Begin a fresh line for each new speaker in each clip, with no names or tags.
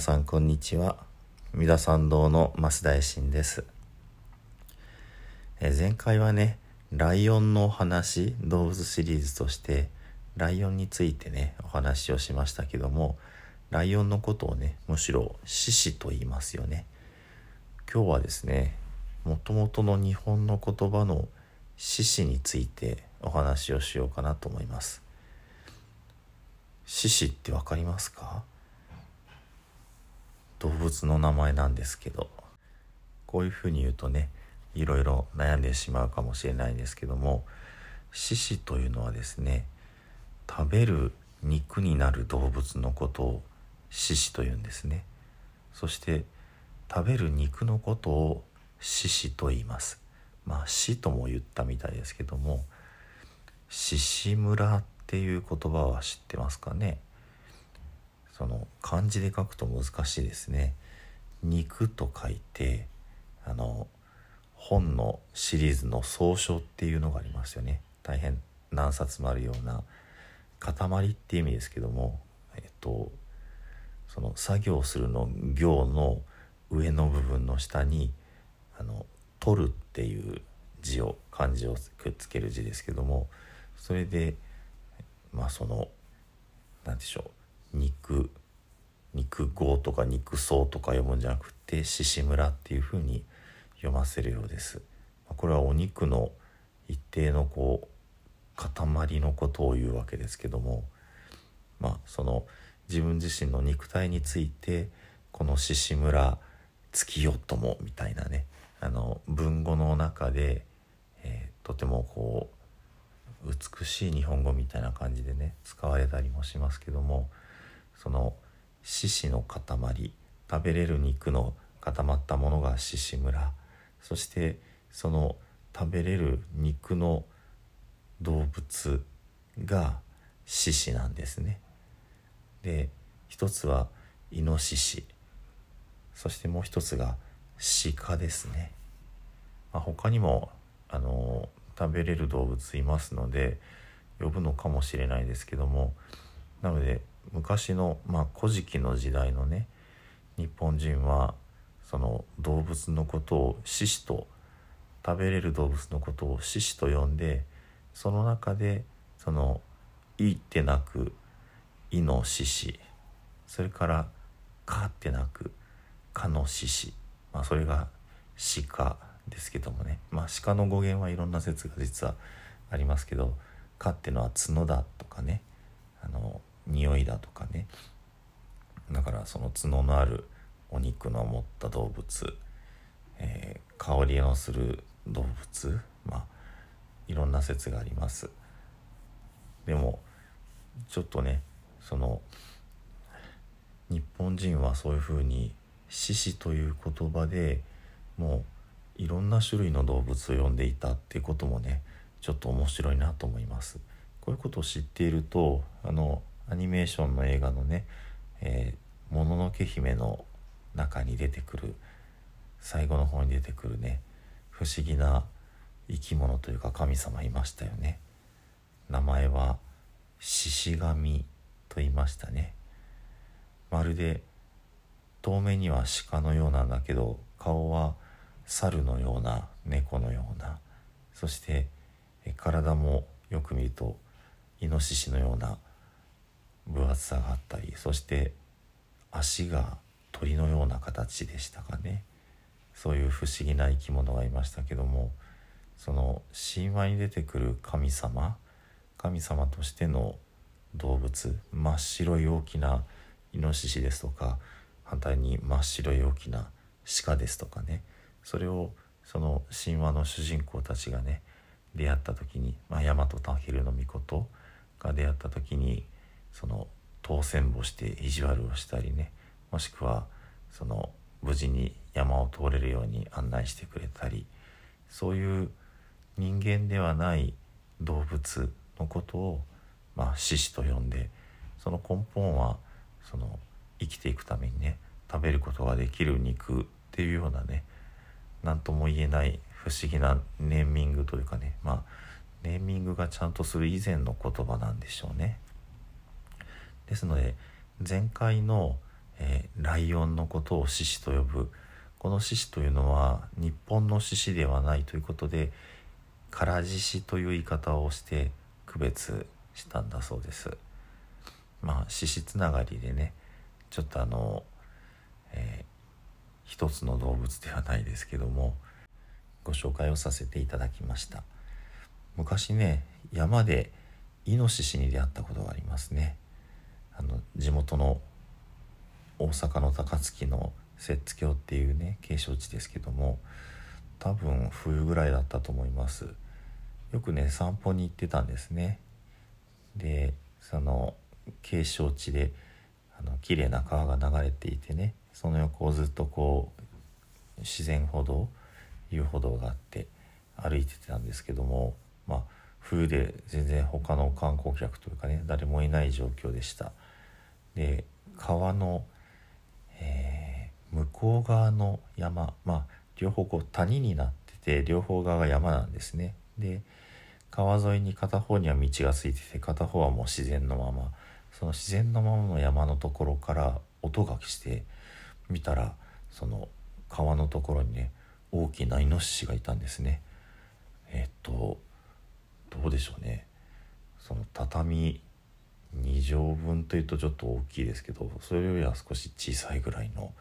さんこんにちは。三田参道の増大臣です。え前回はねライオンのお話動物シリーズとしてライオンについてねお話をしましたけどもライオンのことをねむしろ獅子と言いますよね。今日はですねもともとの日本の言葉の獅子についてお話をしようかなと思います。獅子って分かりますか？動物の名前なんですけどこういうふうに言うとねいろいろ悩んでしまうかもしれないんですけども獅子というのはですね食べる肉になる動物のことを獅子というんですね。そして食べる肉のことを獅子と言います。まあ死とも言ったみたいですけども獅子村っていう言葉は知ってますかね？その漢字で書くと難しいですね。肉と書いてあの本のシリーズの総書っていうのがありますよね。大変何冊もあるような塊って意味ですけどもえっとその作業するの行の上の部分の下にあの取るっていう字を漢字をくっつける字ですけどもそれでまあその何でしょう。肉肉号とか肉層とか読むんじゃなくて獅子村っていうふうに読ませるようです。これはお肉の一定のこう塊のことを言うわけですけどもまあその自分自身の肉体についてこの獅子村月よともみたいなねあの文語の中で、えー、とてもこう美しい日本語みたいな感じでね使われたりもしますけどもその獅子の塊食べれる肉の固まったものが獅子村そしてその食べれる肉の動物が獅子なんですね。で一つはイノシシそしてもう一つが鹿ですね。まあ、他にもあの食べれる動物いますので呼ぶのかもしれないですけどもなので昔の「まあ、古事記」の時代のね日本人はその動物のことを獅子と食べれる動物のことを獅子と呼んでその中でその「い」ってなく「い」の獅子それから「か」ってなく「か」の獅子、まあ、それが鹿ですけどもね、まあ、鹿の語源はいろんな説が実はありますけど「か」ってのは角だとかね。あの匂いだとかね。だからその角のあるお肉の持った動物、えー、香りのする動物まあいろんな説があります。でもちょっとねその日本人はそういうふうに獅子という言葉でもういろんな種類の動物を呼んでいたっていうこともねちょっと面白いなと思います。こういうことを知っているとあのアニメーションの映画のね「えー、もののけ姫」の中に出てくる最後の方に出てくるね不思議な生き物というか神様いましたよね。名前は獅子神と言いましたね。まるで遠目には鹿のようなんだけど顔は猿のような猫のようなそして体もよく見るとイノシシのような分厚さがあったりそして足が鳥のような形でしたかね。そういう不思議な生き物がいましたけどもその神話に出てくる神様神様としての動物真っ白い大きなイノシシですとか反対に真っ白い大きな鹿ですとかね。それをその神話の主人公たちがね出会った時に、まあ、大和タヒルの御事が出会った時にその当選簿して意地悪をしたりねもしくはその無事に山を通れるように案内してくれたりそういう人間ではない動物のことを、まあ、獅子と呼んでその根本はその生きていくためにね食べることができる肉っていうようなね何とも言えない不思議なネーミングというかねまあネーミングがちゃんとする以前の言葉なんでしょうね。ですので前回の、えー、ライオンのことを獅子と呼ぶこの獅子というのは日本の獅子ではないということで唐獅子という言い方をして区別したんだそうです。まあ獅子つながりでねちょっとあの、えー、一つの動物ではないですけどもご紹介をさせていただきました昔ね山でイノシシに出会ったことがありますねあの地元の大阪の高槻の摂津峡っていうね景勝地ですけども多分冬ぐらいだったと思います。よくね散歩に行ってたんですね。でその景勝地であの綺麗な川が流れていてねその横をずっとこう自然歩道遊歩道があって歩いてたんですけどもまあ冬で全然他の観光客というかね誰もいない状況でした。で川の、えー、向こう側の山まあ両方こう谷になってて両方側が山なんですね。で川沿いに片方には道がついてて片方はもう自然のまま。その自然のままの山のところから音がして見たらその川のところにね大きなイノシシがいたんですね。えっとどうでしょうね。その畳2畳分というとちょっと大きいですけどそれよりは少し小さいぐらいの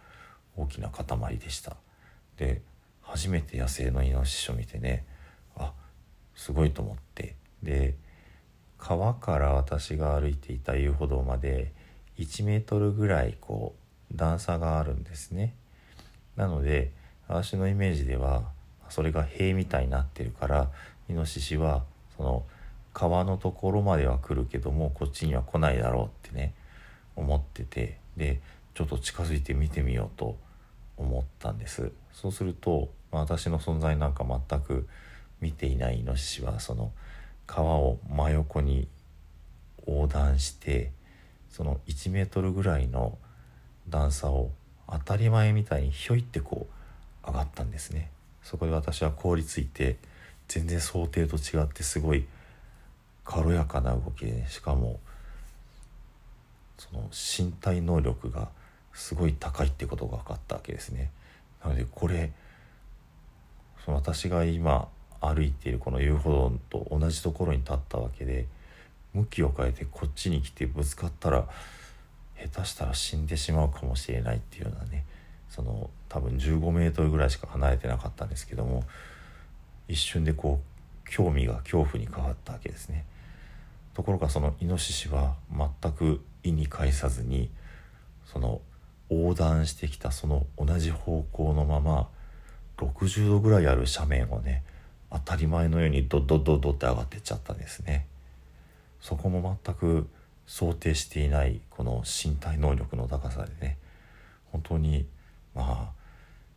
大きな塊でした。で初めて野生のイノシシを見てねあすごいと思って。で川から私が歩いていた遊歩道まで1メートルぐらいこう段差があるんですね。なので私のイメージではそれが塀みたいになってるからイノシシはその川のところまでは来るけどもこっちには来ないだろうってね思っててでちょっと近づいて見てみようと思ったんです。そうすると、まあ、私の存在なんか全く見ていないイノシシはその川を真横に横断してその1メートルぐらいの段差を当たり前みたいにひょいってこう上がったんですね。そこで私は凍りついて全然想定と違ってすごい軽やかな動きで、ね、しかもその身体能力がすごい高いってことが分かったわけですねなのでこれその私が今歩いているこの遊歩道と同じところに立ったわけで向きを変えてこっちに来てぶつかったら下手したら死んでしまうかもしれないっていうようなねその多分15メートルぐらいしか離れてなかったんですけども一瞬でこう興味が恐怖に変わったわけですね。ところがそのイノシシは全く意に介さずにその横断してきたその同じ方向のまま60度ぐらいある斜面をね当たり前のようにドドドドって上がってっちゃったんですね。そこも全く想定していないこの身体能力の高さでね本当にま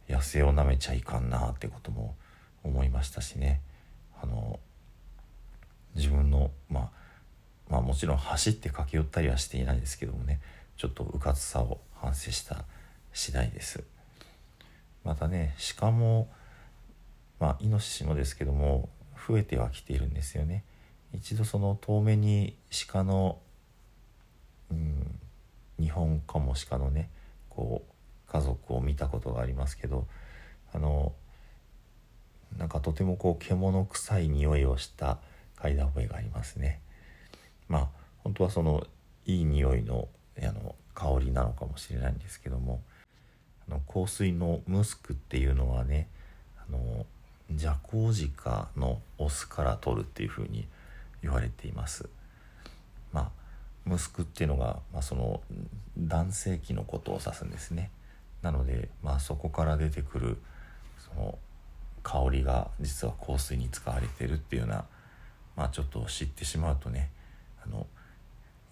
あ野生をなめちゃいかんなってことも思いましたしね。あの自分のまあまあもちろん走って駆け寄ったりはしていないですけどもねちょっとうかつさを反省した次第です。またね鹿もまあイノシシもですけども増えてはきているんですよね。一度その遠目に鹿のうん日本カモシカのねこう家族を見たことがありますけどあのなんかとてもこう獣臭い匂いをした嗅いだ覚えがありますね。まあ本当はそのいい匂いのあの香りなのかもしれないんですけどもあの香水のムスクっていうのはねあのジャコウジカのオスから取るっていうふうに言われています。まあムスクっていうのが、まあ、その男性器のことを指すんですね。なので、まあ、そこから出てくるその香りが実は香水に使われてるっていうような、まあ、ちょっと知ってしまうとねあの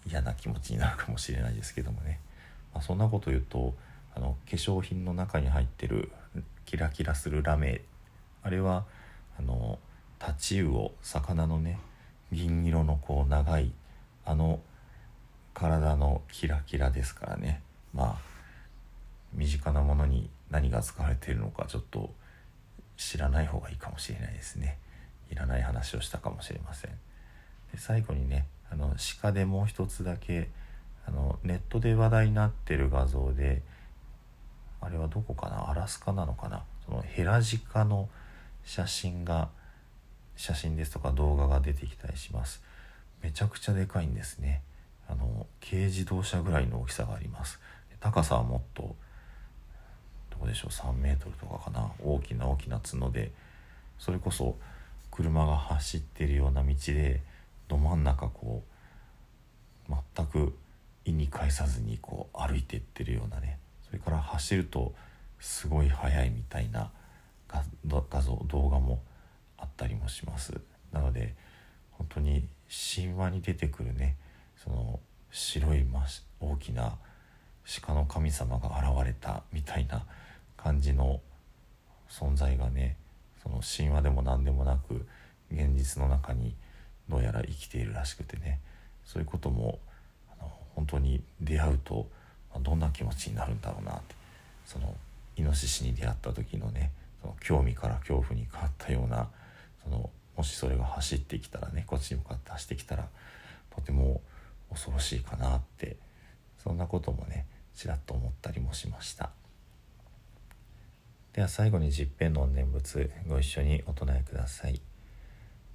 嫌な気持ちになるかもしれないですけどもね、まあ、そんなこと言うとあの化粧品の中に入ってるキラキラするラメあれはあのタチウオ魚のね銀色のこう長いあの体のキラキラですからね。まあ身近なものに何が使われているのかちょっと知らない方がいいかもしれないですね。いらない話をしたかもしれません。で最後にねあの鹿でもう一つだけあのネットで話題になってる画像であれはどこかな？アラスカなのかな？そのヘラジカの写真が写真ですとか動画が出てきたりします。めちゃくちゃでかいんですね。あの軽自動車ぐらいの大きさがあります。高さはもっとどうでしょう？3メートルとかかな？大きな大きな角でそれこそ車が走ってるような道でど真ん中こう全く意に介さずにこう歩いていってるようなねそれから走るとすごい速いみたいな画像動画もあったりもします。なので本当に神話に出てくるねその白い大きな鹿の神様が現れたみたいな感じの存在がねその神話でも何でもなく現実の中にどうやら生きているらしくてね。そういうこともあの本当に出会うと、どんな気持ちになるんだろうなって。そのイノシシに出会った時のねその興味から恐怖に変わったようなそのもしそれが走ってきたらねこっちに向かって走ってきたらとても恐ろしいかなってそんなこともねちらっと思ったりもしました。では最後に十遍の念仏ご一緒にお唱えください。